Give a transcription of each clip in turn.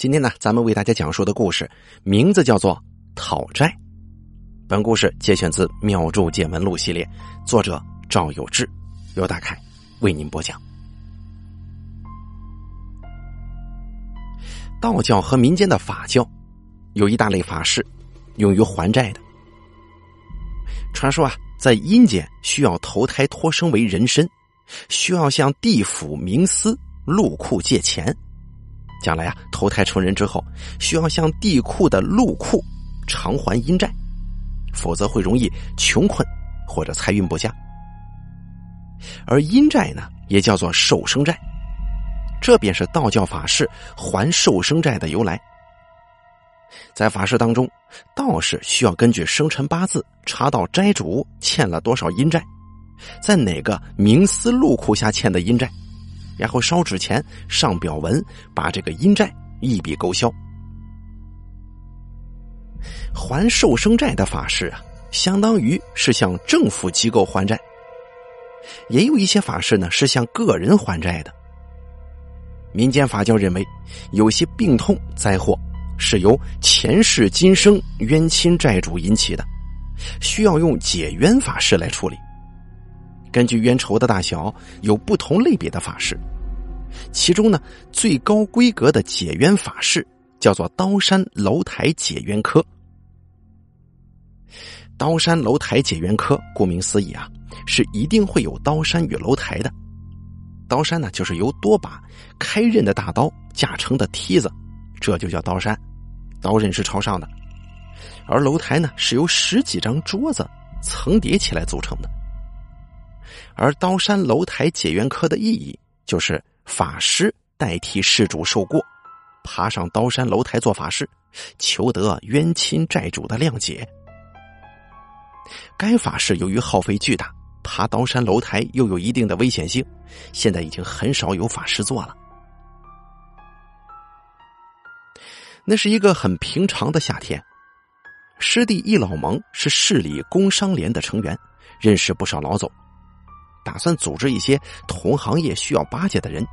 今天呢，咱们为大家讲述的故事名字叫做《讨债》。本故事节选自《妙著见闻录》系列，作者赵有志，由大凯为您播讲。道教和民间的法教有一大类法事，用于还债的。传说啊，在阴间需要投胎托生为人身，需要向地府、冥司、禄库借钱。将来啊，投胎成人之后，需要向地库的禄库偿还阴债，否则会容易穷困或者财运不佳。而阴债呢，也叫做寿生债，这便是道教法事还寿生债的由来。在法事当中，道士需要根据生辰八字查到斋主欠了多少阴债，在哪个冥司禄库下欠的阴债。然后烧纸钱、上表文，把这个阴债一笔勾销。还寿生债的法事啊，相当于是向政府机构还债。也有一些法事呢，是向个人还债的。民间法教认为，有些病痛灾祸是由前世今生冤亲债主引起的，需要用解冤法事来处理。根据冤仇的大小，有不同类别的法事。其中呢，最高规格的解冤法事叫做刀山楼台解冤科。刀山楼台解冤科，顾名思义啊，是一定会有刀山与楼台的。刀山呢，就是由多把开刃的大刀架成的梯子，这就叫刀山，刀刃是朝上的。而楼台呢，是由十几张桌子层叠起来组成的。而刀山楼台解冤科的意义就是。法师代替事主受过，爬上刀山楼台做法事，求得冤亲债主的谅解。该法事由于耗费巨大，爬刀山楼台又有一定的危险性，现在已经很少有法师做了。那是一个很平常的夏天，师弟易老蒙是市里工商联的成员，认识不少老总。打算组织一些同行业需要巴结的人，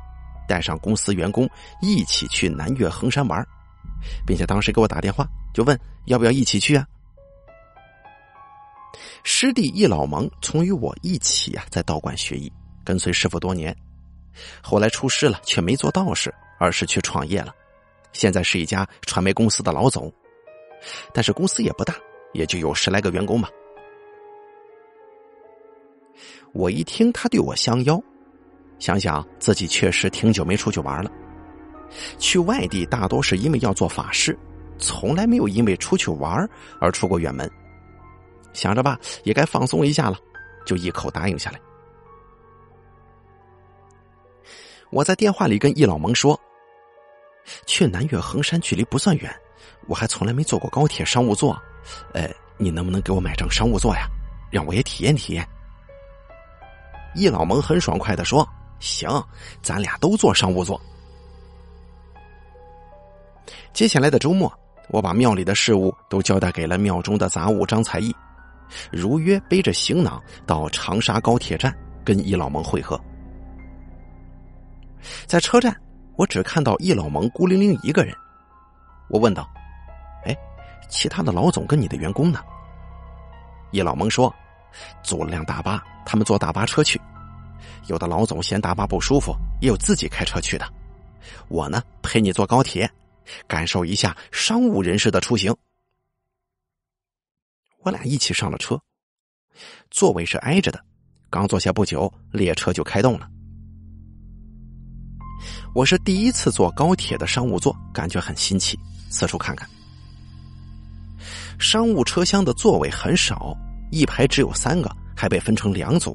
带上公司员工一起去南岳衡山玩，并且当时给我打电话，就问要不要一起去啊？师弟易老蒙从与我一起啊，在道观学艺，跟随师傅多年，后来出师了，却没做道士，而是去创业了，现在是一家传媒公司的老总，但是公司也不大，也就有十来个员工吧。我一听他对我相邀，想想自己确实挺久没出去玩了。去外地大多是因为要做法事，从来没有因为出去玩而出过远门。想着吧，也该放松一下了，就一口答应下来。我在电话里跟易老蒙说：“去南岳衡山距离不算远，我还从来没坐过高铁商务座，呃，你能不能给我买张商务座呀？让我也体验体验。”易老蒙很爽快的说：“行，咱俩都坐商务座。”接下来的周末，我把庙里的事务都交代给了庙中的杂物张才艺，如约背着行囊到长沙高铁站跟易老蒙会合。在车站，我只看到易老蒙孤零零一个人。我问道：“哎，其他的老总跟你的员工呢？”易老蒙说。租了辆大巴，他们坐大巴车去。有的老总嫌大巴不舒服，也有自己开车去的。我呢，陪你坐高铁，感受一下商务人士的出行。我俩一起上了车，座位是挨着的。刚坐下不久，列车就开动了。我是第一次坐高铁的商务座，感觉很新奇，四处看看。商务车厢的座位很少。一排只有三个，还被分成两组。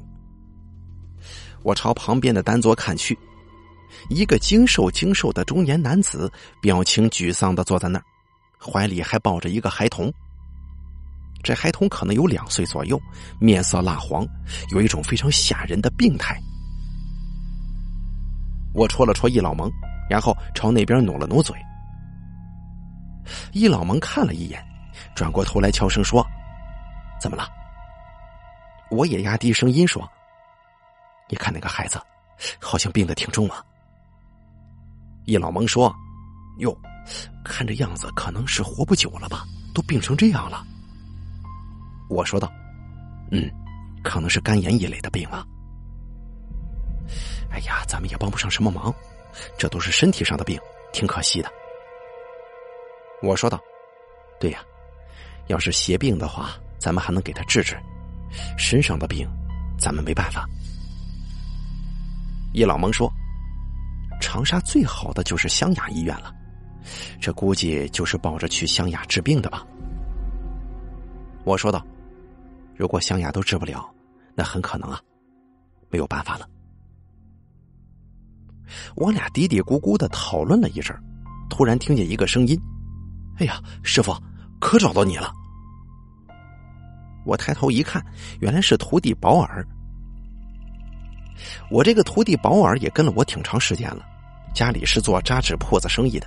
我朝旁边的单座看去，一个精瘦精瘦的中年男子，表情沮丧的坐在那儿，怀里还抱着一个孩童。这孩童可能有两岁左右，面色蜡黄，有一种非常吓人的病态。我戳了戳易老蒙，然后朝那边努了努嘴。易老蒙看了一眼，转过头来悄声说：“怎么了？”我也压低声音说：“你看那个孩子，好像病得挺重啊。”易老蒙说：“哟，看这样子可能是活不久了吧？都病成这样了。我说道：“嗯，可能是肝炎一类的病啊。”哎呀，咱们也帮不上什么忙，这都是身体上的病，挺可惜的。我说道：“对呀，要是邪病的话，咱们还能给他治治；身上的病，咱们没办法。”叶老蒙说：“长沙最好的就是湘雅医院了，这估计就是抱着去湘雅治病的吧？”我说道：“如果湘雅都治不了，那很可能啊，没有办法了。”我俩嘀嘀咕咕的讨论了一阵突然听见一个声音：“哎呀，师傅，可找到你了！”我抬头一看，原来是徒弟保尔。我这个徒弟保尔也跟了我挺长时间了，家里是做扎纸铺子生意的。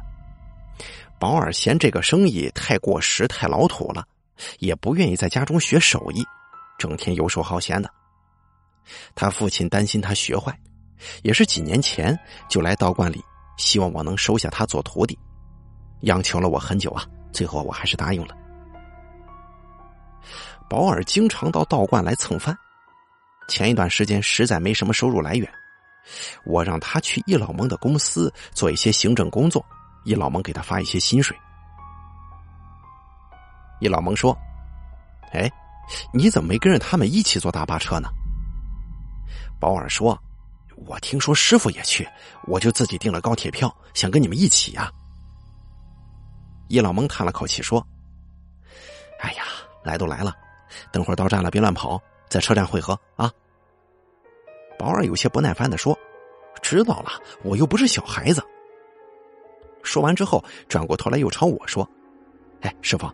保尔嫌这个生意太过时、太老土了，也不愿意在家中学手艺，整天游手好闲的。他父亲担心他学坏。也是几年前就来道观里，希望我能收下他做徒弟，央求了我很久啊，最后我还是答应了。保尔经常到道观来蹭饭，前一段时间实在没什么收入来源，我让他去易老蒙的公司做一些行政工作，易老蒙给他发一些薪水。易老蒙说：“哎，你怎么没跟着他们一起坐大巴车呢？”保尔说。我听说师傅也去，我就自己订了高铁票，想跟你们一起呀。易老蒙叹了口气说：“哎呀，来都来了，等会儿到站了别乱跑，在车站汇合啊。”宝儿有些不耐烦的说：“知道了，我又不是小孩子。”说完之后，转过头来又朝我说：“哎，师傅，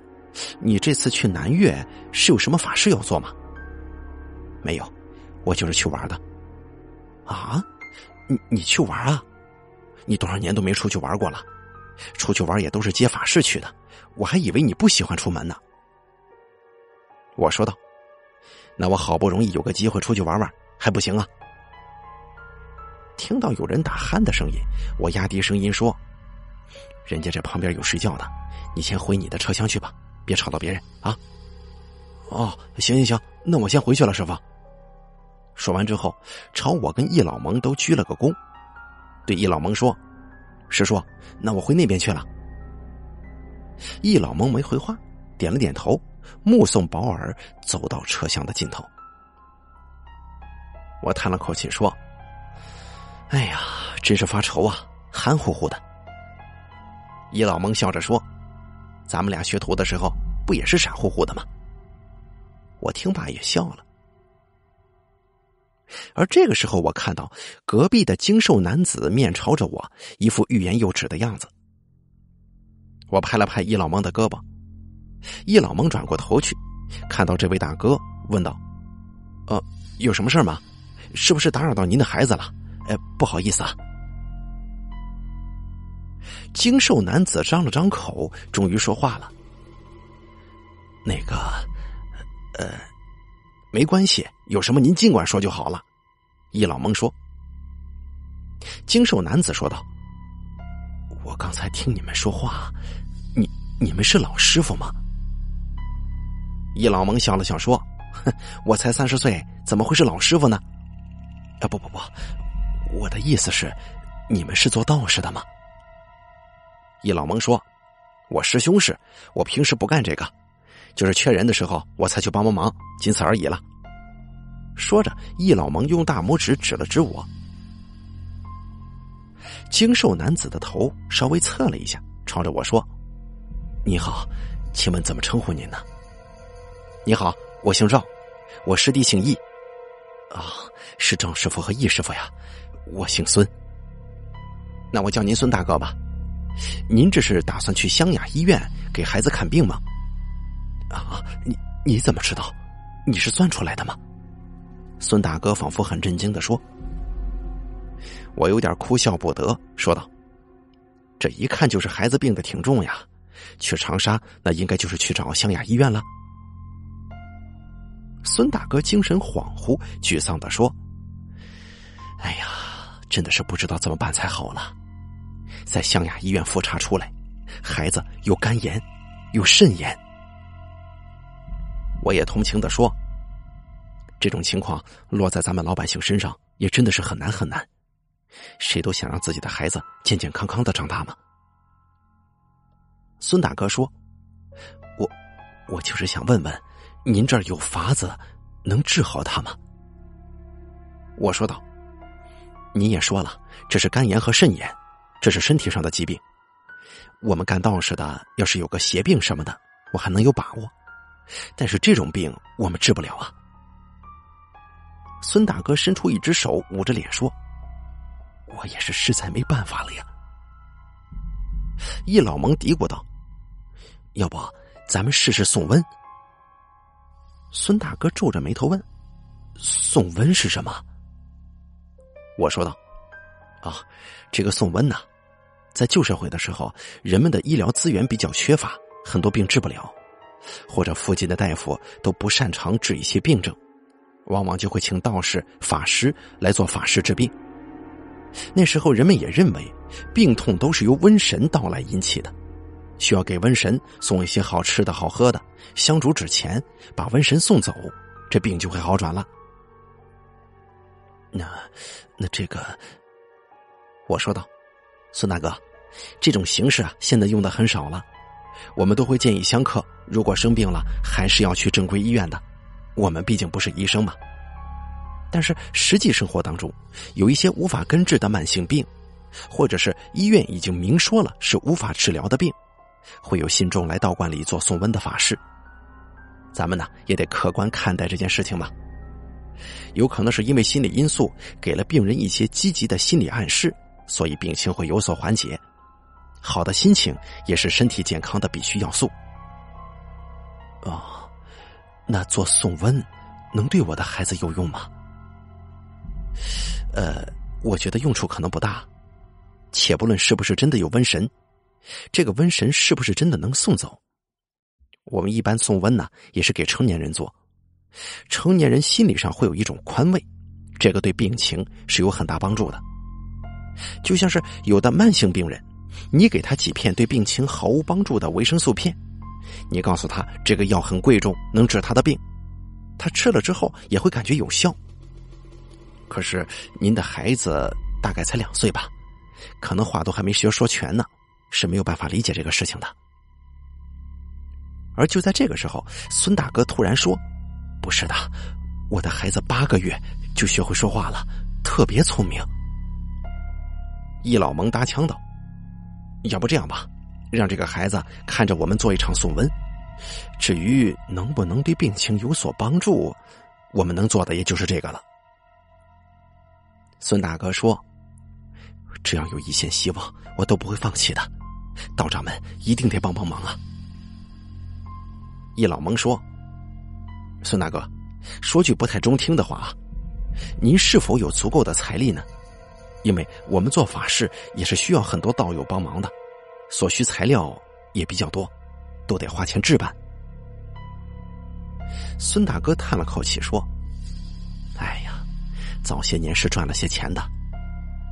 你这次去南岳是有什么法事要做吗？”“没有，我就是去玩的。”啊，你你去玩啊？你多少年都没出去玩过了，出去玩也都是接法事去的，我还以为你不喜欢出门呢。我说道：“那我好不容易有个机会出去玩玩，还不行啊？”听到有人打鼾的声音，我压低声音说：“人家这旁边有睡觉的，你先回你的车厢去吧，别吵到别人啊。”哦，行行行，那我先回去了，师傅。说完之后，朝我跟易老蒙都鞠了个躬，对易老蒙说：“师叔，那我回那边去了。”易老蒙没回话，点了点头，目送保尔走到车厢的尽头。我叹了口气说：“哎呀，真是发愁啊，憨乎乎的。”伊老蒙笑着说：“咱们俩学徒的时候，不也是傻乎乎的吗？”我听罢也笑了。而这个时候，我看到隔壁的精瘦男子面朝着我，一副欲言又止的样子。我拍了拍易老蒙的胳膊，易老蒙转过头去，看到这位大哥，问道：“呃，有什么事吗？是不是打扰到您的孩子了？哎，不好意思啊。”精瘦男子张了张口，终于说话了：“那个，呃。”没关系，有什么您尽管说就好了。易老蒙说。精瘦男子说道：“我刚才听你们说话，你你们是老师傅吗？”易老蒙笑了笑说：“哼，我才三十岁，怎么会是老师傅呢？啊，不不不，我的意思是，你们是做道士的吗？”易老蒙说：“我师兄是，我平时不干这个。”就是缺人的时候，我才去帮帮忙，仅此而已了。说着，易老蒙用大拇指指了指我。精瘦男子的头稍微侧了一下，朝着我说：“你好，请问怎么称呼您呢？”“你好，我姓赵，我师弟姓易。”“啊，是赵师傅和易师傅呀，我姓孙。”“那我叫您孙大哥吧。您这是打算去湘雅医院给孩子看病吗？”啊！你你怎么知道？你是算出来的吗？孙大哥仿佛很震惊的说：“我有点哭笑不得，说道：‘这一看就是孩子病的挺重呀，去长沙那应该就是去找湘雅医院了。’”孙大哥精神恍惚，沮丧的说：“哎呀，真的是不知道怎么办才好了。在湘雅医院复查出来，孩子有肝炎，有肾炎。我也同情的说：“这种情况落在咱们老百姓身上，也真的是很难很难。谁都想让自己的孩子健健康康的长大嘛。”孙大哥说：“我，我就是想问问，您这儿有法子能治好他吗？”我说道：“您也说了，这是肝炎和肾炎，这是身体上的疾病。我们干道士的，要是有个邪病什么的，我还能有把握。但是这种病，我们治不了啊。”孙大哥伸出一只手，捂着脸说：“我也是实在没办法了呀。”易老蒙嘀咕道：“要不咱们试试送温？”孙大哥皱着眉头问：“送温是什么？”我说道：“啊，这个送温呐，在旧社会的时候，人们的医疗资源比较缺乏，很多病治不了，或者附近的大夫都不擅长治一些病症，往往就会请道士、法师来做法事治病。那时候人们也认为，病痛都是由瘟神到来引起的，需要给瘟神送一些好吃的好喝的，香烛纸钱，把瘟神送走，这病就会好转了。”那，那这个，我说道，孙大哥，这种形式啊，现在用的很少了。我们都会建议香客，如果生病了，还是要去正规医院的。我们毕竟不是医生嘛。但是实际生活当中，有一些无法根治的慢性病，或者是医院已经明说了是无法治疗的病，会有信众来道观里做送温的法事。咱们呢，也得客观看待这件事情嘛。有可能是因为心理因素给了病人一些积极的心理暗示，所以病情会有所缓解。好的心情也是身体健康的必须要素。哦，那做送温能对我的孩子有用吗？呃，我觉得用处可能不大。且不论是不是真的有瘟神，这个瘟神是不是真的能送走？我们一般送温呢，也是给成年人做。成年人心理上会有一种宽慰，这个对病情是有很大帮助的。就像是有的慢性病人，你给他几片对病情毫无帮助的维生素片，你告诉他这个药很贵重，能治他的病，他吃了之后也会感觉有效。可是您的孩子大概才两岁吧，可能话都还没学说全呢，是没有办法理解这个事情的。而就在这个时候，孙大哥突然说。不是的，我的孩子八个月就学会说话了，特别聪明。易老蒙搭腔道：“要不这样吧，让这个孩子看着我们做一场送温。至于能不能对病情有所帮助，我们能做的也就是这个了。”孙大哥说：“只要有一线希望，我都不会放弃的。道长们一定得帮帮忙啊！”易老蒙说。孙大哥，说句不太中听的话啊，您是否有足够的财力呢？因为我们做法事也是需要很多道友帮忙的，所需材料也比较多，都得花钱置办。孙大哥叹了口气说：“哎呀，早些年是赚了些钱的，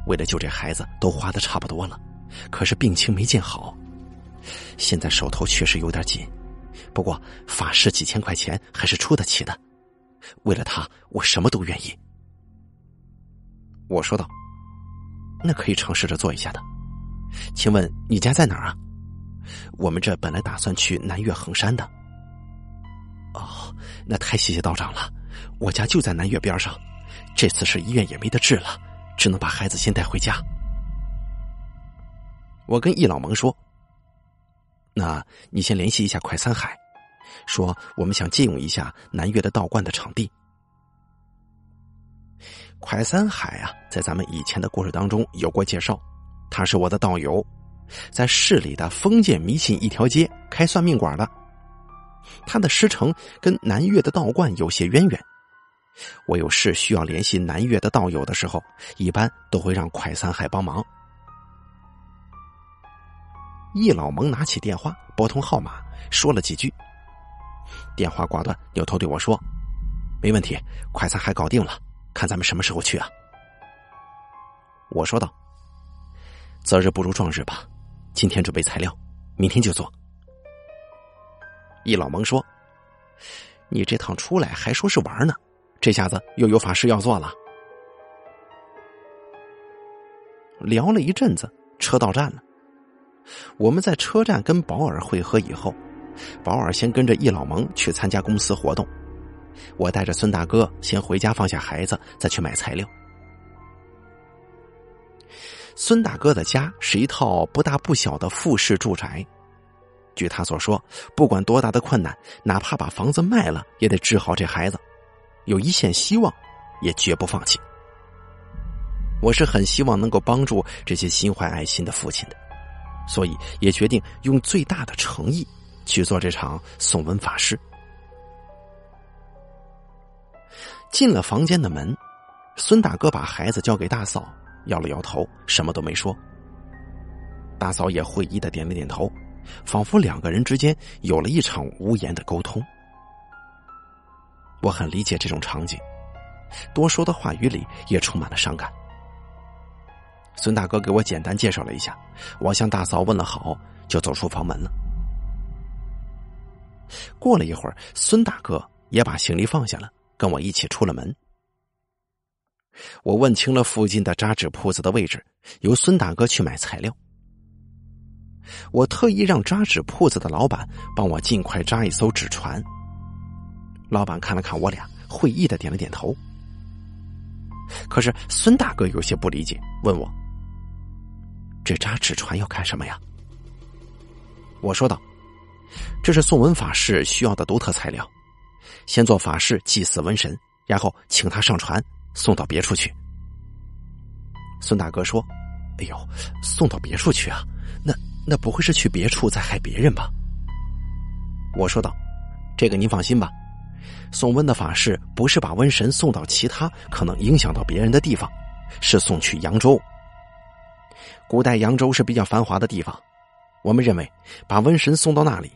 为了救这孩子，都花的差不多了，可是病情没见好，现在手头确实有点紧。”不过法师几千块钱还是出得起的，为了他，我什么都愿意。我说道：“那可以尝试着做一下的。请问你家在哪儿啊？我们这本来打算去南岳衡山的。哦，那太谢谢道长了，我家就在南岳边上。这次是医院也没得治了，只能把孩子先带回家。”我跟易老蒙说。那你先联系一下快三海，说我们想借用一下南岳的道观的场地。快三海啊，在咱们以前的故事当中有过介绍，他是我的道友，在市里的封建迷信一条街开算命馆的，他的师承跟南岳的道观有些渊源。我有事需要联系南岳的道友的时候，一般都会让快三海帮忙。易老蒙拿起电话，拨通号码，说了几句。电话挂断，扭头对我说：“没问题，快餐还搞定了，看咱们什么时候去啊？”我说道：“择日不如撞日吧，今天准备材料，明天就做。易老蒙说：“你这趟出来还说是玩呢，这下子又有法事要做了。”聊了一阵子，车到站了。我们在车站跟保尔会合以后，保尔先跟着易老蒙去参加公司活动，我带着孙大哥先回家放下孩子，再去买材料。孙大哥的家是一套不大不小的复式住宅。据他所说，不管多大的困难，哪怕把房子卖了，也得治好这孩子。有一线希望，也绝不放弃。我是很希望能够帮助这些心怀爱心的父亲的，所以也决定用最大的诚意去做这场送文法事。进了房间的门，孙大哥把孩子交给大嫂。摇了摇头，什么都没说。大嫂也会意的点了点头，仿佛两个人之间有了一场无言的沟通。我很理解这种场景，多说的话语里也充满了伤感。孙大哥给我简单介绍了一下，我向大嫂问了好，就走出房门了。过了一会儿，孙大哥也把行李放下了，跟我一起出了门。我问清了附近的扎纸铺子的位置，由孙大哥去买材料。我特意让扎纸铺子的老板帮我尽快扎一艘纸船。老板看了看我俩，会意的点了点头。可是孙大哥有些不理解，问我：“这扎纸船要干什么呀？”我说道：“这是送文法事需要的独特材料，先做法事祭祀瘟神，然后请他上船。”送到别处去。孙大哥说：“哎呦，送到别处去啊？那那不会是去别处再害别人吧？”我说道：“这个您放心吧，送瘟的法事不是把瘟神送到其他可能影响到别人的地方，是送去扬州。古代扬州是比较繁华的地方，我们认为把瘟神送到那里，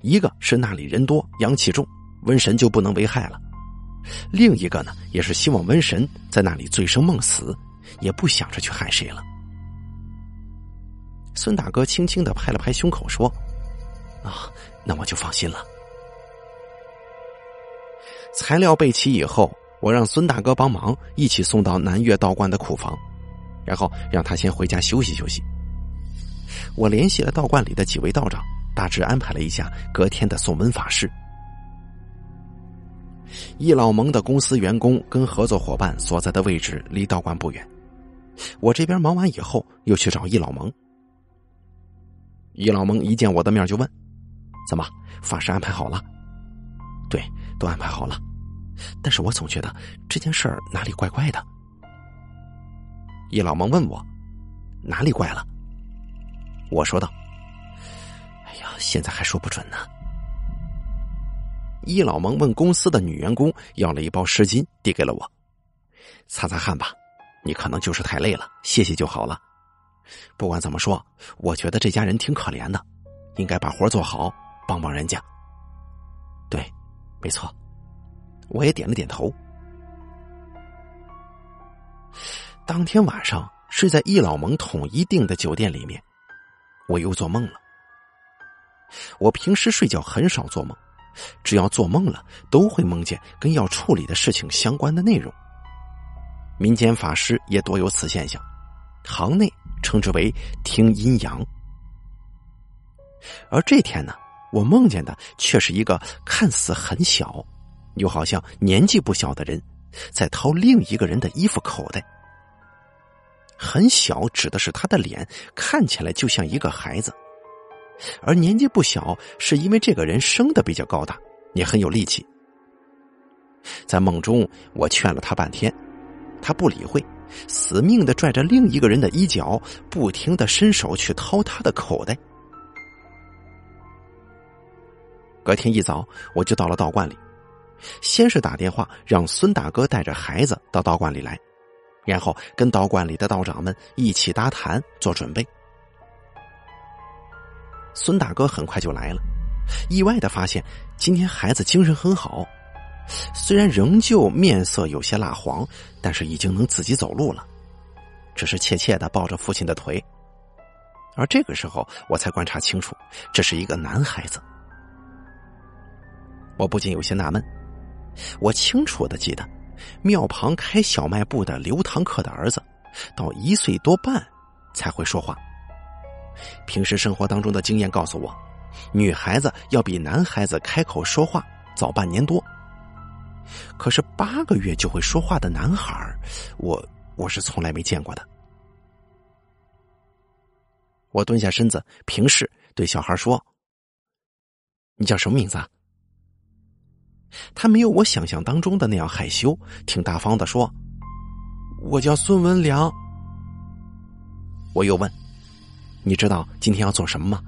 一个是那里人多阳气重，瘟神就不能危害了。”另一个呢，也是希望瘟神在那里醉生梦死，也不想着去害谁了。孙大哥轻轻的拍了拍胸口说：“啊，那我就放心了。”材料备齐以后，我让孙大哥帮忙一起送到南岳道观的库房，然后让他先回家休息休息。我联系了道观里的几位道长，大致安排了一下隔天的送门法事。易老蒙的公司员工跟合作伙伴所在的位置离道观不远，我这边忙完以后又去找易老蒙。易老蒙一见我的面就问：“怎么法事安排好了？”“对，都安排好了。”但是我总觉得这件事儿哪里怪怪的。易老蒙问我：“哪里怪了？”我说道：“哎呀，现在还说不准呢。”易老蒙问公司的女员工要了一包湿巾，递给了我，擦擦汗吧，你可能就是太累了，歇歇就好了。不管怎么说，我觉得这家人挺可怜的，应该把活做好，帮帮人家。对，没错，我也点了点头。当天晚上睡在易老蒙统一订的酒店里面，我又做梦了。我平时睡觉很少做梦。只要做梦了，都会梦见跟要处理的事情相关的内容。民间法师也多有此现象，行内称之为“听阴阳”。而这天呢，我梦见的却是一个看似很小，又好像年纪不小的人，在掏另一个人的衣服口袋。很小指的是他的脸看起来就像一个孩子。而年纪不小，是因为这个人生的比较高大，也很有力气。在梦中，我劝了他半天，他不理会，死命的拽着另一个人的衣角，不停的伸手去掏他的口袋。隔天一早，我就到了道观里，先是打电话让孙大哥带着孩子到道观里来，然后跟道观里的道长们一起搭谈做准备。孙大哥很快就来了，意外的发现今天孩子精神很好，虽然仍旧面色有些蜡黄，但是已经能自己走路了，只是怯怯的抱着父亲的腿。而这个时候，我才观察清楚，这是一个男孩子。我不禁有些纳闷，我清楚的记得，庙旁开小卖部的刘堂客的儿子，到一岁多半才会说话。平时生活当中的经验告诉我，女孩子要比男孩子开口说话早半年多。可是八个月就会说话的男孩，我我是从来没见过的。我蹲下身子，平视对小孩说：“你叫什么名字？”他没有我想象当中的那样害羞，挺大方的说：“我叫孙文良。”我又问：“你知道今天要做什么吗？”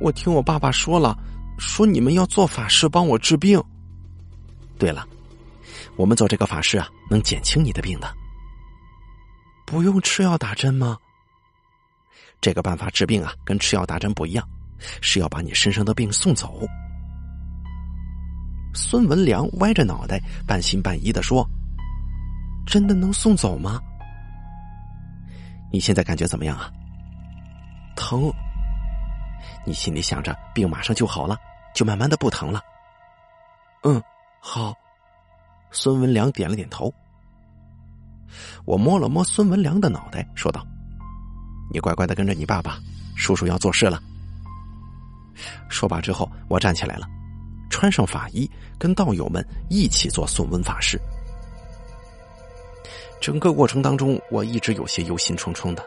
我听我爸爸说了，说你们要做法事帮我治病。对了，我们做这个法事啊，能减轻你的病的。不用吃药打针吗？这个办法治病啊，跟吃药打针不一样，是要把你身上的病送走。孙文良歪着脑袋，半信半疑的说：“真的能送走吗？你现在感觉怎么样啊？疼？你心里想着病马上就好了，就慢慢的不疼了。嗯。”好，孙文良点了点头。我摸了摸孙文良的脑袋，说道：“你乖乖的跟着你爸爸，叔叔要做事了。”说罢之后，我站起来了，穿上法衣，跟道友们一起做送温法事。整个过程当中，我一直有些忧心忡忡的，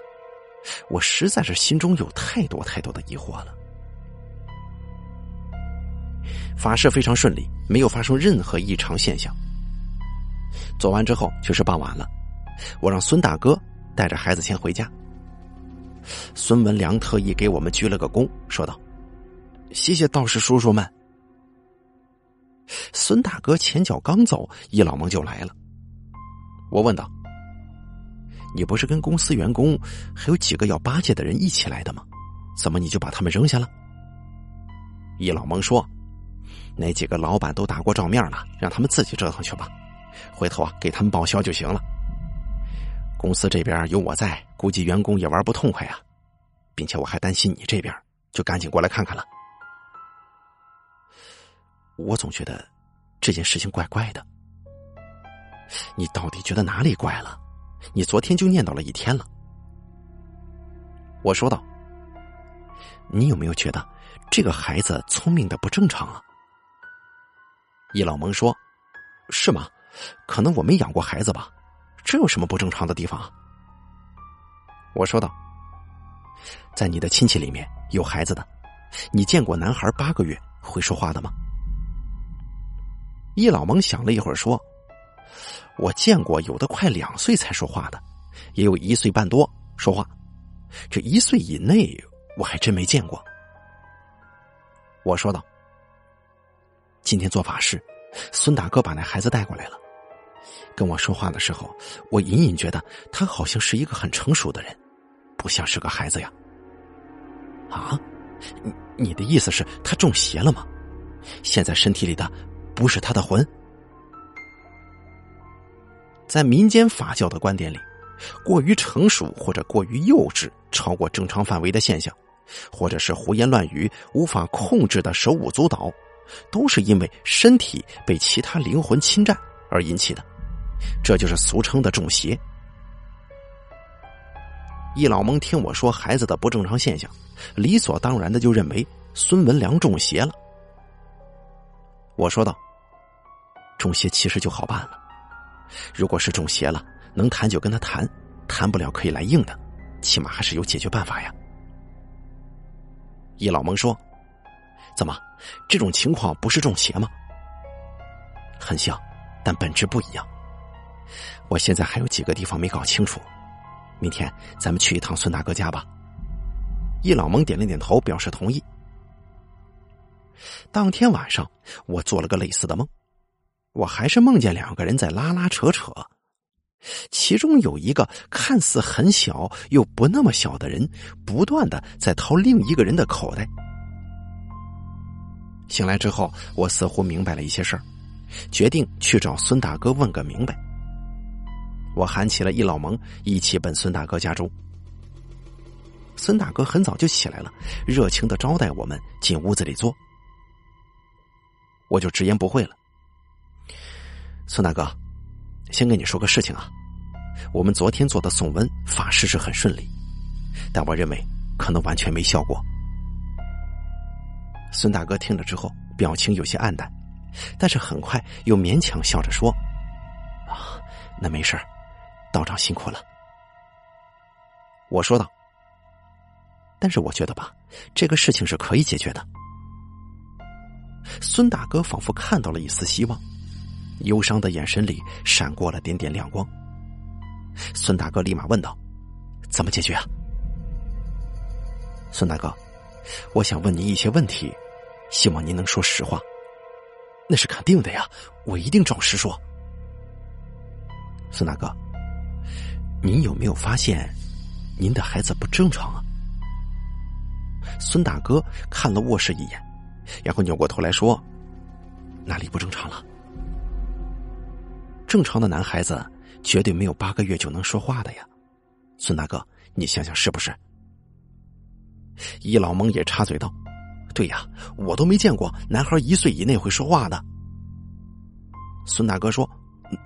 我实在是心中有太多太多的疑惑了。法事非常顺利，没有发生任何异常现象。做完之后就是傍晚了，我让孙大哥带着孩子先回家。孙文良特意给我们鞠了个躬，说道：“谢谢道士叔叔们。”孙大哥前脚刚走，易老蒙就来了。我问道：“你不是跟公司员工还有几个要巴结的人一起来的吗？怎么你就把他们扔下了？”易老蒙说。那几个老板都打过照面了，让他们自己折腾去吧。回头啊，给他们报销就行了。公司这边有我在，估计员工也玩不痛快啊。并且我还担心你这边，就赶紧过来看看了。我总觉得这件事情怪怪的。你到底觉得哪里怪了？你昨天就念叨了一天了。我说道：“你有没有觉得这个孩子聪明的不正常啊？”易老蒙说：“是吗？可能我没养过孩子吧，这有什么不正常的地方？”我说道：“在你的亲戚里面有孩子的，你见过男孩八个月会说话的吗？”易老蒙想了一会儿说：“我见过有的快两岁才说话的，也有一岁半多说话，这一岁以内我还真没见过。”我说道。今天做法事，孙大哥把那孩子带过来了。跟我说话的时候，我隐隐觉得他好像是一个很成熟的人，不像是个孩子呀。啊，你你的意思是，他中邪了吗？现在身体里的不是他的魂？在民间法教的观点里，过于成熟或者过于幼稚、超过正常范围的现象，或者是胡言乱语、无法控制的手舞足蹈。都是因为身体被其他灵魂侵占而引起的，这就是俗称的中邪。易老蒙听我说孩子的不正常现象，理所当然的就认为孙文良中邪了。我说道：“中邪其实就好办了，如果是中邪了，能谈就跟他谈，谈不了可以来硬的，起码还是有解决办法呀。”易老蒙说。怎么，这种情况不是中邪吗？很像，但本质不一样。我现在还有几个地方没搞清楚，明天咱们去一趟孙大哥家吧。易老蒙点了点头，表示同意。当天晚上，我做了个类似的梦，我还是梦见两个人在拉拉扯扯，其中有一个看似很小又不那么小的人，不断的在掏另一个人的口袋。醒来之后，我似乎明白了一些事儿，决定去找孙大哥问个明白。我喊起了易老蒙，一起奔孙大哥家中。孙大哥很早就起来了，热情的招待我们进屋子里坐。我就直言不讳了：“孙大哥，先跟你说个事情啊，我们昨天做的送温法事是很顺利，但我认为可能完全没效果。”孙大哥听了之后，表情有些黯淡，但是很快又勉强笑着说：“啊，那没事道长辛苦了。”我说道。但是我觉得吧，这个事情是可以解决的。孙大哥仿佛看到了一丝希望，忧伤的眼神里闪过了点点亮光。孙大哥立马问道：“怎么解决啊？”孙大哥，我想问您一些问题，希望您能说实话。那是肯定的呀，我一定照实说。孙大哥，您有没有发现您的孩子不正常啊？孙大哥看了卧室一眼，然后扭过头来说：“哪里不正常了？正常的男孩子绝对没有八个月就能说话的呀！孙大哥，你想想是不是？”易老蒙也插嘴道：“对呀，我都没见过男孩一岁以内会说话的。”孙大哥说：“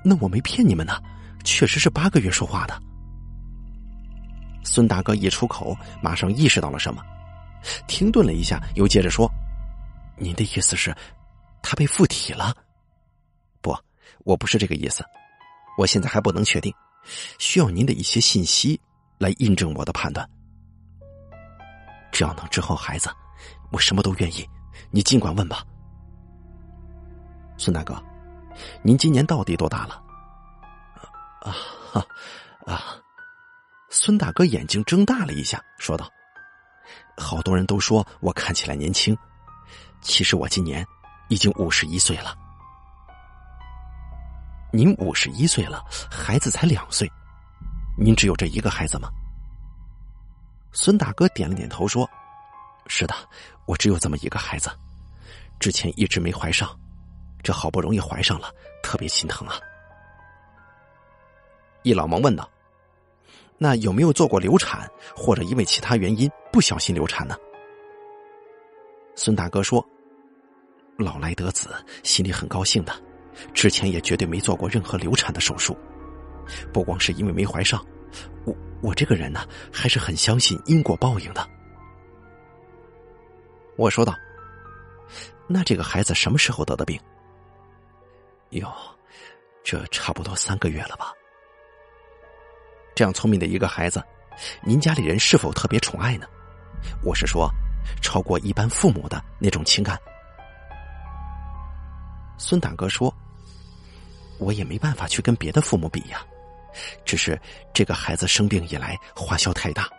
那我没骗你们呢，确实是八个月说话的。”孙大哥一出口，马上意识到了什么。停顿了一下，又接着说：“您的意思是，他被附体了？不，我不是这个意思。我现在还不能确定，需要您的一些信息来印证我的判断。只要能治好孩子，我什么都愿意。你尽管问吧。”孙大哥，您今年到底多大了？啊啊！孙大哥眼睛睁大了一下，说道。好多人都说我看起来年轻，其实我今年已经五十一岁了。您五十一岁了，孩子才两岁，您只有这一个孩子吗？孙大哥点了点头说：“是的，我只有这么一个孩子，之前一直没怀上，这好不容易怀上了，特别心疼啊。”易老忙问道。那有没有做过流产，或者因为其他原因不小心流产呢？孙大哥说：“老来得子，心里很高兴的。之前也绝对没做过任何流产的手术。不光是因为没怀上，我我这个人呢，还是很相信因果报应的。”我说道：“那这个孩子什么时候得的病？”哟，这差不多三个月了吧。这样聪明的一个孩子，您家里人是否特别宠爱呢？我是说，超过一般父母的那种情感。孙大哥说：“我也没办法去跟别的父母比呀，只是这个孩子生病以来花销太大，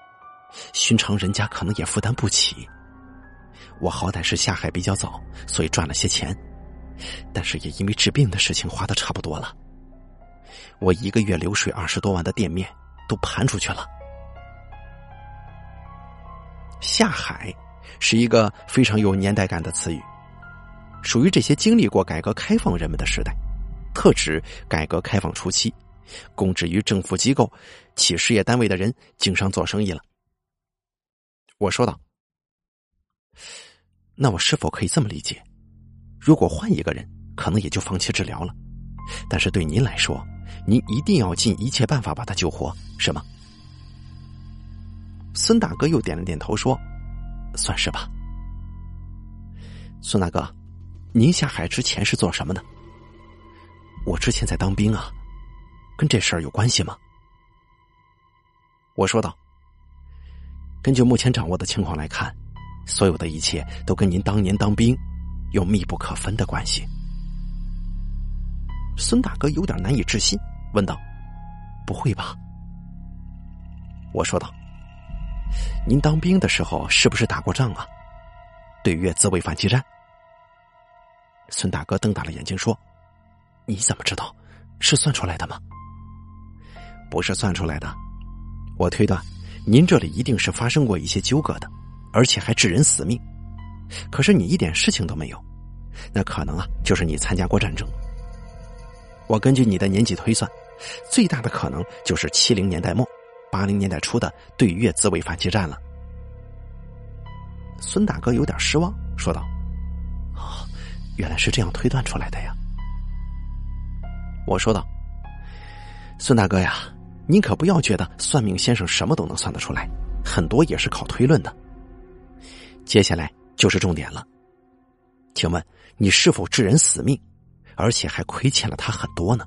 寻常人家可能也负担不起。我好歹是下海比较早，所以赚了些钱，但是也因为治病的事情花的差不多了。我一个月流水二十多万的店面。”都盘出去了。下海是一个非常有年代感的词语，属于这些经历过改革开放人们的时代，特指改革开放初期，供职于政府机构、企事业单位的人经商做生意了。我说道：“那我是否可以这么理解？如果换一个人，可能也就放弃治疗了，但是对您来说？”您一定要尽一切办法把他救活，是吗？孙大哥又点了点头，说：“算是吧。”孙大哥，您下海之前是做什么的？我之前在当兵啊，跟这事儿有关系吗？我说道：“根据目前掌握的情况来看，所有的一切都跟您当年当兵有密不可分的关系。”孙大哥有点难以置信，问道：“不会吧？”我说道：“您当兵的时候是不是打过仗啊？对越自卫反击战？”孙大哥瞪大了眼睛说：“你怎么知道？是算出来的吗？”“不是算出来的，我推断，您这里一定是发生过一些纠葛的，而且还致人死命。可是你一点事情都没有，那可能啊，就是你参加过战争。”我根据你的年纪推算，最大的可能就是七零年代末、八零年代初的对越自卫反击战了。孙大哥有点失望，说道：“，原来是这样推断出来的呀。”我说道：“孙大哥呀，您可不要觉得算命先生什么都能算得出来，很多也是靠推论的。接下来就是重点了，请问你是否致人死命，而且还亏欠了他很多呢？”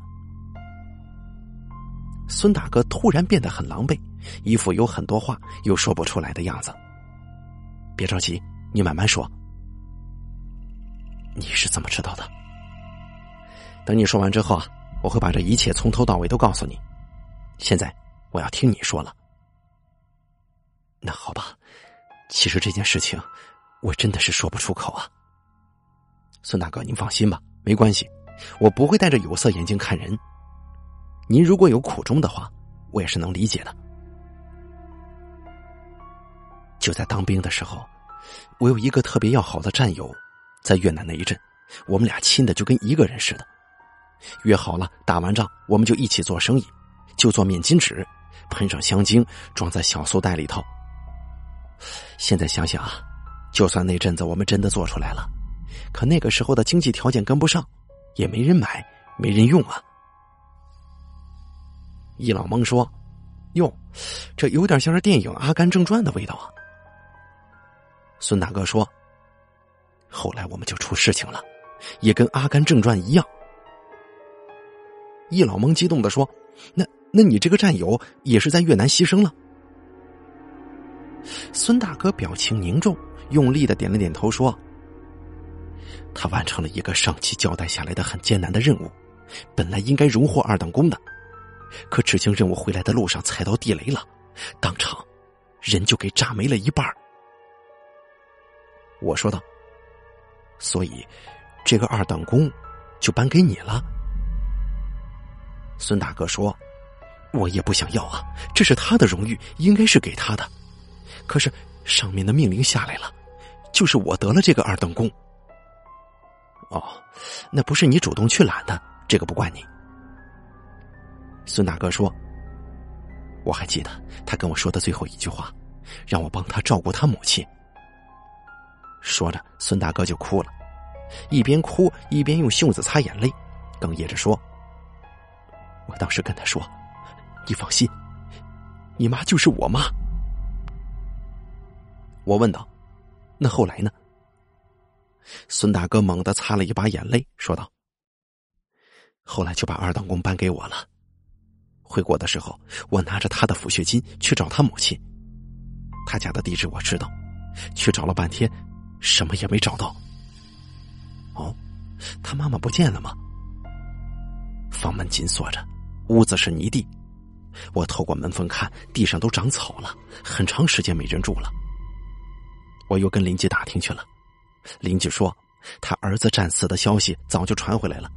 孙大哥突然变得很狼狈，一副有很多话又说不出来的样子。别着急，你慢慢说。你是怎么知道的？等你说完之后啊，我会把这一切从头到尾都告诉你。现在我要听你说了。那好吧，其实这件事情我真的是说不出口啊。孙大哥，您放心吧，没关系，我不会戴着有色眼镜看人。您如果有苦衷的话，我也是能理解的。就在当兵的时候，我有一个特别要好的战友，在越南那一阵，我们俩亲的就跟一个人似的。约好了，打完仗我们就一起做生意，就做面巾纸，喷上香精，装在小塑袋里头。现在想想啊，就算那阵子我们真的做出来了，可那个时候的经济条件跟不上，也没人买，没人用啊。易老蒙说：“哟，这有点像是电影《阿甘正传》的味道啊。”孙大哥说：“后来我们就出事情了，也跟《阿甘正传》一样。”易老蒙激动的说：“那那你这个战友也是在越南牺牲了？”孙大哥表情凝重，用力的点了点头说：“他完成了一个上级交代下来的很艰难的任务，本来应该荣获二等功的，可执行任务回来的路上踩到地雷了，当场人就给炸没了一半。”我说道：“所以，这个二等功就颁给你了。”孙大哥说：“我也不想要啊，这是他的荣誉，应该是给他的。可是上面的命令下来了，就是我得了这个二等功。”哦，那不是你主动去揽的，这个不怪你。孙大哥说：“我还记得他跟我说的最后一句话，让我帮他照顾他母亲。”说着，孙大哥就哭了，一边哭一边用袖子擦眼泪，哽咽着说：“我当时跟他说，你放心，你妈就是我妈。”我问道：“那后来呢？”孙大哥猛地擦了一把眼泪，说道：“后来就把二等功颁给我了。回国的时候，我拿着他的抚恤金去找他母亲，他家的地址我知道，去找了半天。”什么也没找到。哦，他妈妈不见了吗？房门紧锁着，屋子是泥地。我透过门缝看，地上都长草了，很长时间没人住了。我又跟邻居打听去了，邻居说他儿子战死的消息早就传回来了。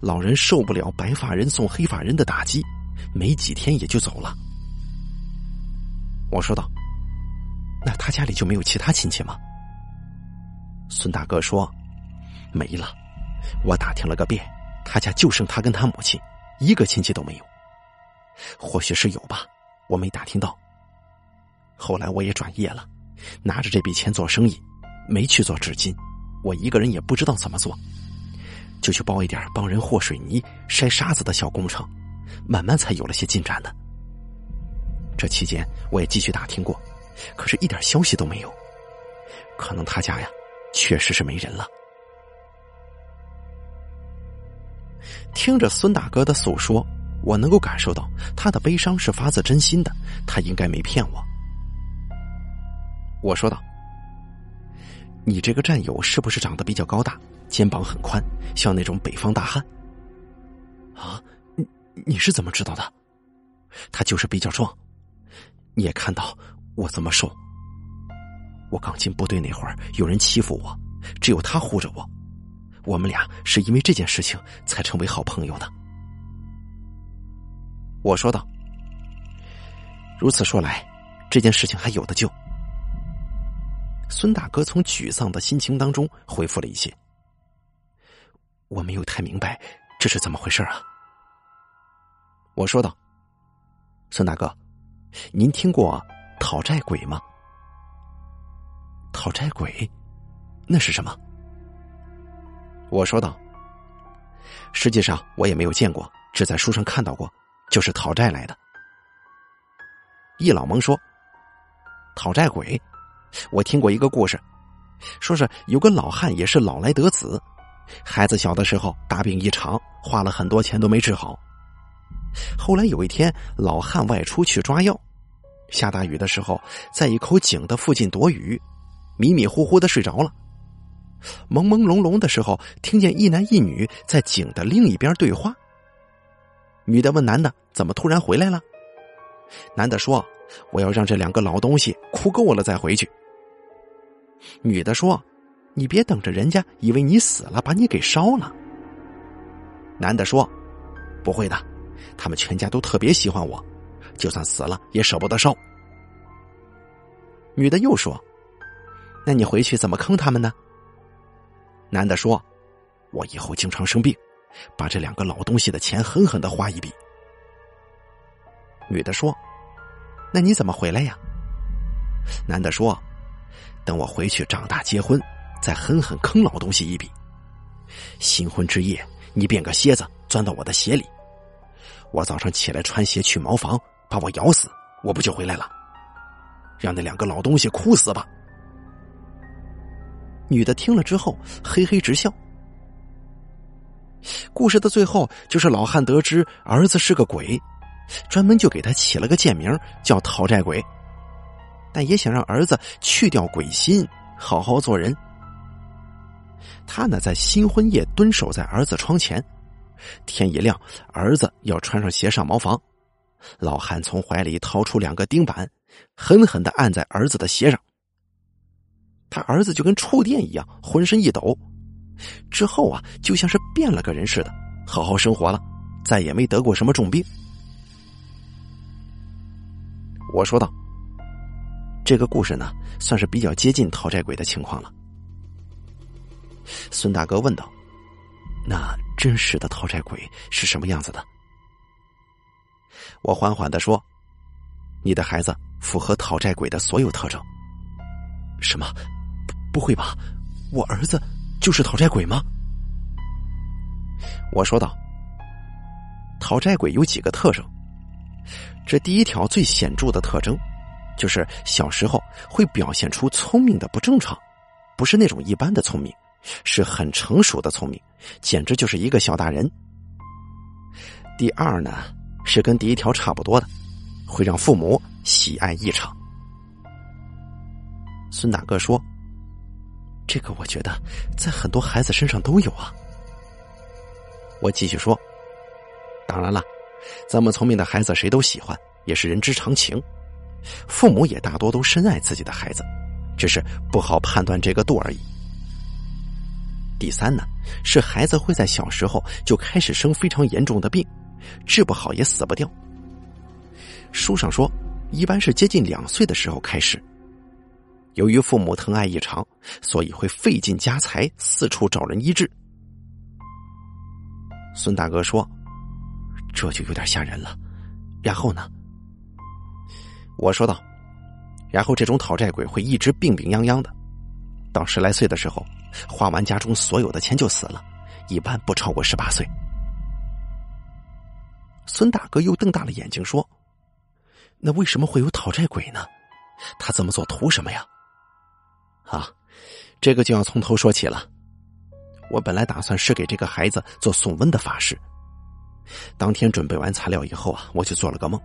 老人受不了白发人送黑发人的打击，没几天也就走了。我说道：“那他家里就没有其他亲戚吗？”孙大哥说：“没了，我打听了个遍，他家就剩他跟他母亲，一个亲戚都没有。或许是有吧，我没打听到。后来我也转业了，拿着这笔钱做生意，没去做纸巾，我一个人也不知道怎么做，就去包一点帮人和水泥、筛沙子的小工程，慢慢才有了些进展的。这期间我也继续打听过，可是一点消息都没有，可能他家呀。”确实是没人了。听着孙大哥的诉说，我能够感受到他的悲伤是发自真心的，他应该没骗我。我说道：“你这个战友是不是长得比较高大，肩膀很宽，像那种北方大汉？”啊，你你是怎么知道的？他就是比较壮，你也看到我这么瘦。我刚进部队那会儿，有人欺负我，只有他护着我。我们俩是因为这件事情才成为好朋友的。我说道：“如此说来，这件事情还有的救。”孙大哥从沮丧的心情当中恢复了一些。我没有太明白这是怎么回事啊。我说道：“孙大哥，您听过讨债鬼吗？”讨债鬼，那是什么？我说道：“实际上我也没有见过，只在书上看到过，就是讨债来的。”易老蒙说：“讨债鬼，我听过一个故事，说是有个老汉也是老来得子，孩子小的时候大病一场，花了很多钱都没治好。后来有一天，老汉外出去抓药，下大雨的时候，在一口井的附近躲雨，迷迷糊糊的睡着了。朦朦胧胧的时候，听见一男一女在井的另一边对话。女的问男的：“怎么突然回来了？”男的说：“我要让这两个老东西哭够了再回去。”女的说：“你别等着人家以为你死了，把你给烧了。”男的说：“不会的，他们全家都特别喜欢我，就算死了也舍不得烧。”女的又说：“那你回去怎么坑他们呢？”男的说：“我以后经常生病，把这两个老东西的钱狠狠的花一笔。”女的说：“那你怎么回来呀？”男的说：“等我回去长大结婚，再狠狠坑老东西一笔。新婚之夜，你变个蝎子钻到我的鞋里，我早上起来穿鞋去茅房，把我咬死，我不就回来了？让那两个老东西哭死吧！”女的听了之后，嘿嘿直笑。故事的最后，就是老汉得知儿子是个鬼。专门就给他起了个贱名，叫讨债鬼，但也想让儿子去掉鬼心，好好做人。他呢，在新婚夜蹲守在儿子窗前，天一亮，儿子要穿上鞋上茅房，老汉从怀里掏出两个钉板，狠狠的按在儿子的鞋上。他儿子就跟触电一样，浑身一抖，之后啊，就像是变了个人似的，好好生活了，再也没得过什么重病。我说道：“这个故事呢，算是比较接近讨债鬼的情况了。”孙大哥问道：“那真实的讨债鬼是什么样子的？”我缓缓的说：“你的孩子符合讨债鬼的所有特征。”什么？不会吧？我儿子就是讨债鬼吗？我说道：“讨债鬼有几个特征。”这第一条最显著的特征，就是小时候会表现出聪明的不正常，不是那种一般的聪明，是很成熟的聪明，简直就是一个小大人。第二呢，是跟第一条差不多的，会让父母喜爱异常。孙大哥说：“这个我觉得在很多孩子身上都有啊。”我继续说：“当然了。”这么聪明的孩子，谁都喜欢，也是人之常情。父母也大多都深爱自己的孩子，只是不好判断这个度而已。第三呢，是孩子会在小时候就开始生非常严重的病，治不好也死不掉。书上说，一般是接近两岁的时候开始。由于父母疼爱异常，所以会费尽家财四处找人医治。孙大哥说。这就有点吓人了，然后呢？我说道：“然后这种讨债鬼会一直病病殃殃的，到十来岁的时候，花完家中所有的钱就死了，一般不超过十八岁。”孙大哥又瞪大了眼睛说：“那为什么会有讨债鬼呢？他这么做图什么呀？”啊，这个就要从头说起了。我本来打算是给这个孩子做送瘟的法事。当天准备完材料以后啊，我就做了个梦，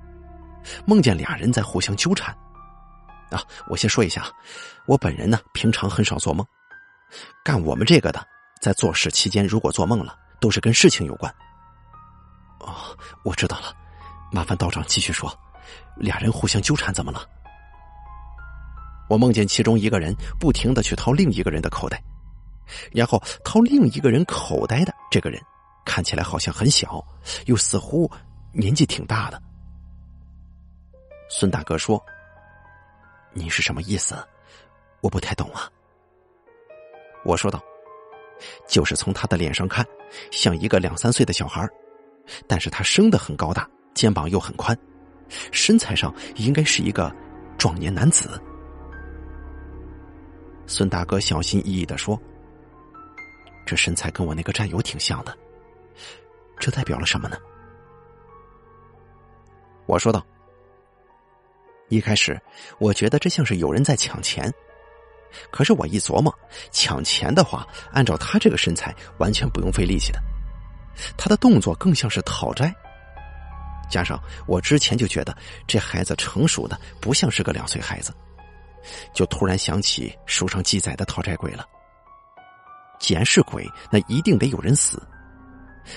梦见俩人在互相纠缠。啊，我先说一下，我本人呢平常很少做梦，干我们这个的，在做事期间如果做梦了，都是跟事情有关。哦，我知道了，麻烦道长继续说，俩人互相纠缠怎么了？我梦见其中一个人不停的去掏另一个人的口袋，然后掏另一个人口袋的这个人。看起来好像很小，又似乎年纪挺大的。孙大哥说：“你是什么意思？我不太懂啊。”我说道：“就是从他的脸上看，像一个两三岁的小孩但是他生的很高大，肩膀又很宽，身材上应该是一个壮年男子。”孙大哥小心翼翼的说：“这身材跟我那个战友挺像的，这代表了什么呢？”我说道：“一开始我觉得这像是有人在抢钱，可是我一琢磨，抢钱的话，按照他这个身材，完全不用费力气的，他的动作更像是讨债。加上我之前就觉得这孩子成熟的不像是个两岁孩子。”就突然想起书上记载的讨债鬼了。既然是鬼，那一定得有人死。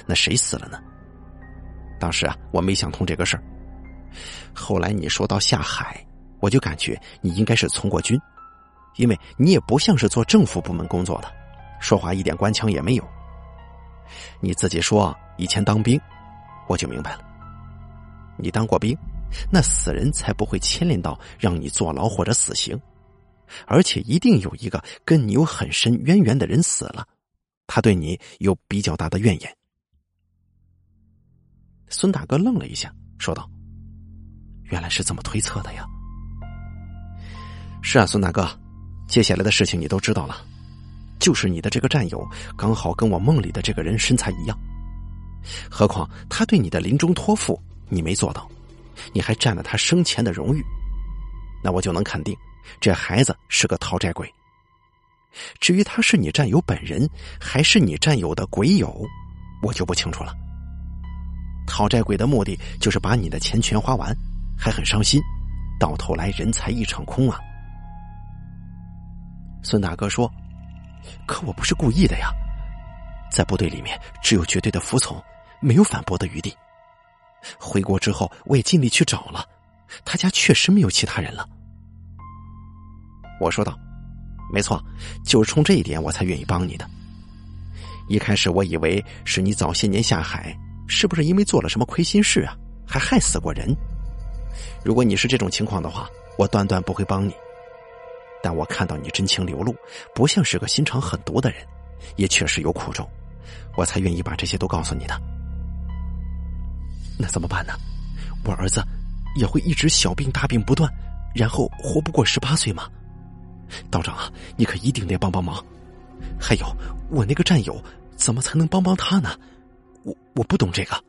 那谁死了呢？当时啊，我没想通这个事儿。后来你说到下海，我就感觉你应该是从过军，因为你也不像是做政府部门工作的，说话一点官腔也没有。你自己说以前当兵，我就明白了。你当过兵。那死人才不会牵连到让你坐牢或者死刑，而且一定有一个跟你有很深渊源的人死了，他对你有比较大的怨言。孙大哥愣了一下，说道：“原来是这么推测的呀。”是啊，孙大哥，接下来的事情你都知道了，就是你的这个战友刚好跟我梦里的这个人身材一样，何况他对你的临终托付你没做到。你还占了他生前的荣誉，那我就能肯定，这孩子是个讨债鬼。至于他是你战友本人，还是你战友的鬼友，我就不清楚了。讨债鬼的目的就是把你的钱全花完，还很伤心，到头来人财一场空啊！孙大哥说：“可我不是故意的呀，在部队里面只有绝对的服从，没有反驳的余地。”回国之后，我也尽力去找了，他家确实没有其他人了。我说道：“没错，就是冲这一点，我才愿意帮你的。一开始我以为是你早些年下海，是不是因为做了什么亏心事啊，还害死过人？如果你是这种情况的话，我断断不会帮你。但我看到你真情流露，不像是个心肠狠毒的人，也确实有苦衷，我才愿意把这些都告诉你的。”那怎么办呢？我儿子也会一直小病大病不断，然后活不过十八岁吗？道长啊，你可一定得帮帮忙。还有，我那个战友怎么才能帮帮他呢？我我不懂这个。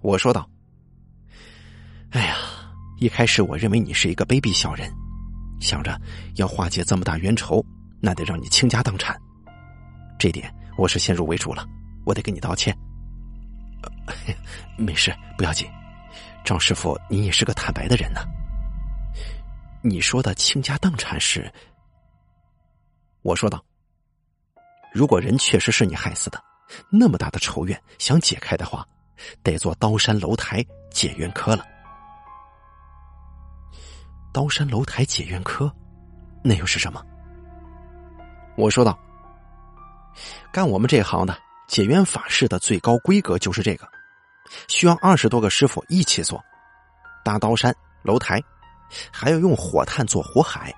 我说道：“哎呀，一开始我认为你是一个卑鄙小人，想着要化解这么大冤仇，那得让你倾家荡产。这点我是先入为主了，我得跟你道歉。” 没事，不要紧。张师傅，你也是个坦白的人呢。你说的倾家荡产是？我说道。如果人确实是你害死的，那么大的仇怨想解开的话，得做刀山楼台解怨科了。刀山楼台解怨科，那又是什么？我说道。干我们这行的。解冤法事的最高规格就是这个，需要二十多个师傅一起做，搭刀山楼台，还要用火炭做火海，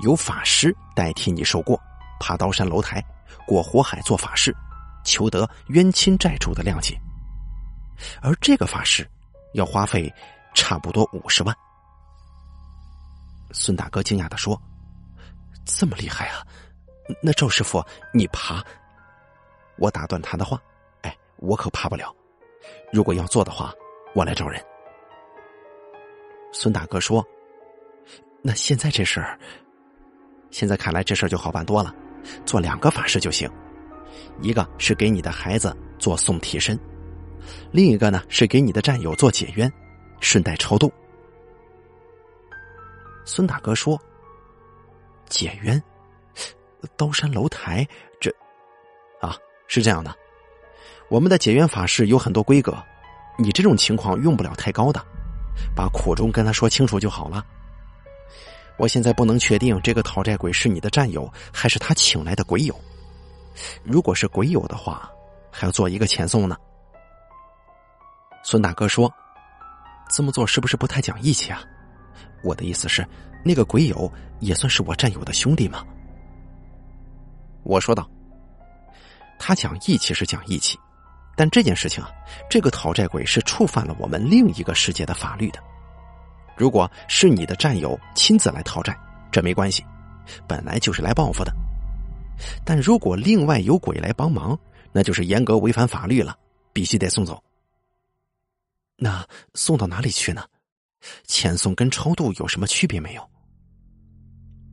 由法师代替你受过，爬刀山楼台，过火海做法事，求得冤亲债主的谅解。而这个法事要花费差不多五十万。孙大哥惊讶的说：“这么厉害啊？那赵师傅，你爬？”我打断他的话：“哎，我可怕不了。如果要做的话，我来找人。”孙大哥说：“那现在这事儿，现在看来这事儿就好办多了，做两个法事就行。一个是给你的孩子做送替身，另一个呢是给你的战友做解冤，顺带超度。”孙大哥说：“解冤，刀山楼台这，啊。”是这样的，我们的解冤法事有很多规格，你这种情况用不了太高的，把苦衷跟他说清楚就好了。我现在不能确定这个讨债鬼是你的战友还是他请来的鬼友，如果是鬼友的话，还要做一个遣送呢。孙大哥说：“这么做是不是不太讲义气啊？”我的意思是，那个鬼友也算是我战友的兄弟吗？我说道。他讲义气是讲义气，但这件事情啊，这个讨债鬼是触犯了我们另一个世界的法律的。如果是你的战友亲自来讨债，这没关系，本来就是来报复的。但如果另外有鬼来帮忙，那就是严格违反法律了，必须得送走。那送到哪里去呢？遣送跟超度有什么区别没有？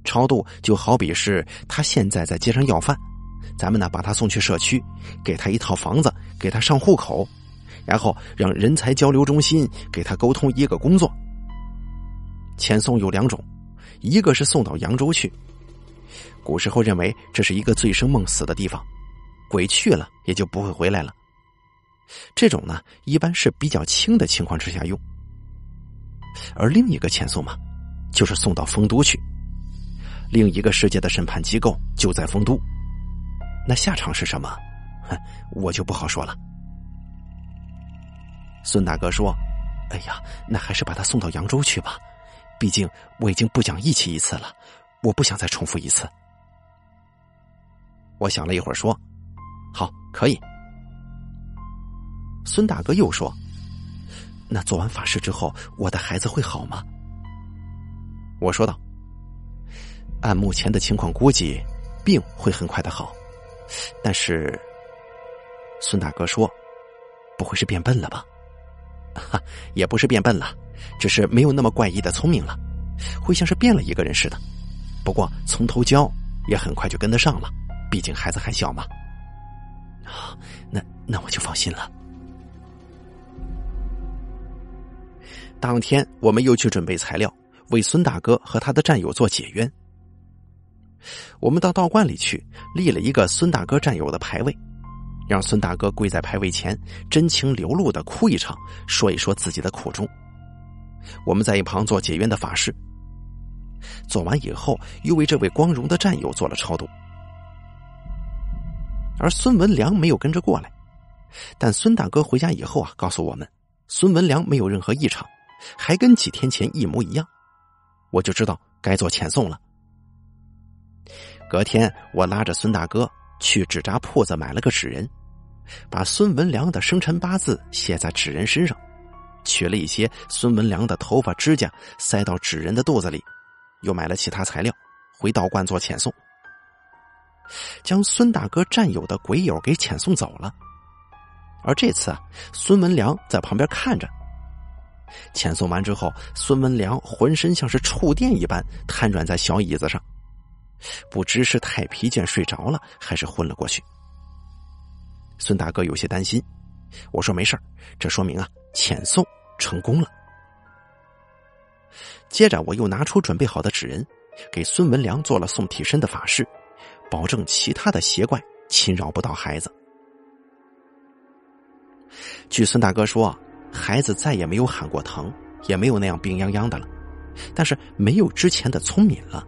超度就好比是他现在在街上要饭，咱们呢把他送去社区，给他一套房子，给他上户口，然后让人才交流中心给他沟通一个工作。遣送有两种，一个是送到扬州去。古时候认为这是一个醉生梦死的地方，鬼去了也就不会回来了。这种呢，一般是比较轻的情况之下用。而另一个遣送嘛，就是送到丰都去，另一个世界的审判机构就在丰都。那下场是什么？哼，我就不好说了。孙大哥说：“哎呀，那还是把他送到扬州去吧，毕竟我已经不讲义气一次了，我不想再重复一次。”我想了一会儿，说：“好，可以。”孙大哥又说：“那做完法事之后，我的孩子会好吗？”我说道：“按目前的情况估计，病会很快的好，但是……”孙大哥说：“不会是变笨了吧？”“哈，也不是变笨了，只是没有那么怪异的聪明了，会像是变了一个人似的。不过从头教，也很快就跟得上了。”毕竟孩子还小嘛，啊，那那我就放心了。当天我们又去准备材料，为孙大哥和他的战友做解冤。我们到道观里去立了一个孙大哥战友的牌位，让孙大哥跪在牌位前，真情流露的哭一场，说一说自己的苦衷。我们在一旁做解冤的法事，做完以后，又为这位光荣的战友做了超度。而孙文良没有跟着过来，但孙大哥回家以后啊，告诉我们，孙文良没有任何异常，还跟几天前一模一样，我就知道该做遣送了。隔天，我拉着孙大哥去纸扎铺子买了个纸人，把孙文良的生辰八字写在纸人身上，取了一些孙文良的头发指甲塞到纸人的肚子里，又买了其他材料，回道观做遣送。将孙大哥战友的鬼友给遣送走了，而这次啊，孙文良在旁边看着。遣送完之后，孙文良浑身像是触电一般瘫软在小椅子上，不知是太疲倦睡着了，还是昏了过去。孙大哥有些担心，我说没事这说明啊，遣送成功了。接着，我又拿出准备好的纸人，给孙文良做了送替身的法事。保证其他的邪怪侵扰不到孩子。据孙大哥说，孩子再也没有喊过疼，也没有那样病殃殃的了，但是没有之前的聪明了，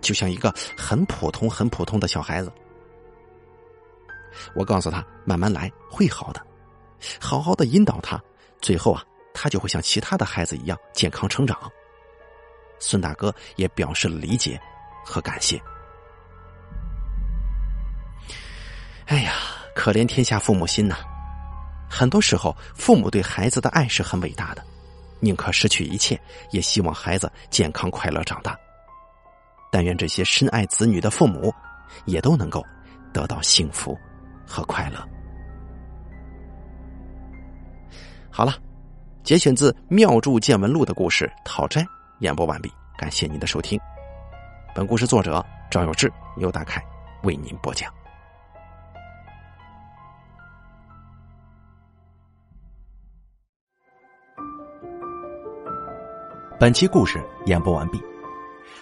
就像一个很普通、很普通的小孩子。我告诉他，慢慢来，会好的，好好的引导他，最后啊，他就会像其他的孩子一样健康成长。孙大哥也表示了理解和感谢。哎呀，可怜天下父母心呐！很多时候，父母对孩子的爱是很伟大的，宁可失去一切，也希望孩子健康快乐长大。但愿这些深爱子女的父母，也都能够得到幸福和快乐。好了，节选自《妙著见闻录》的故事《讨债》演播完毕，感谢您的收听。本故事作者赵有志、牛大凯为您播讲。本期故事演播完毕。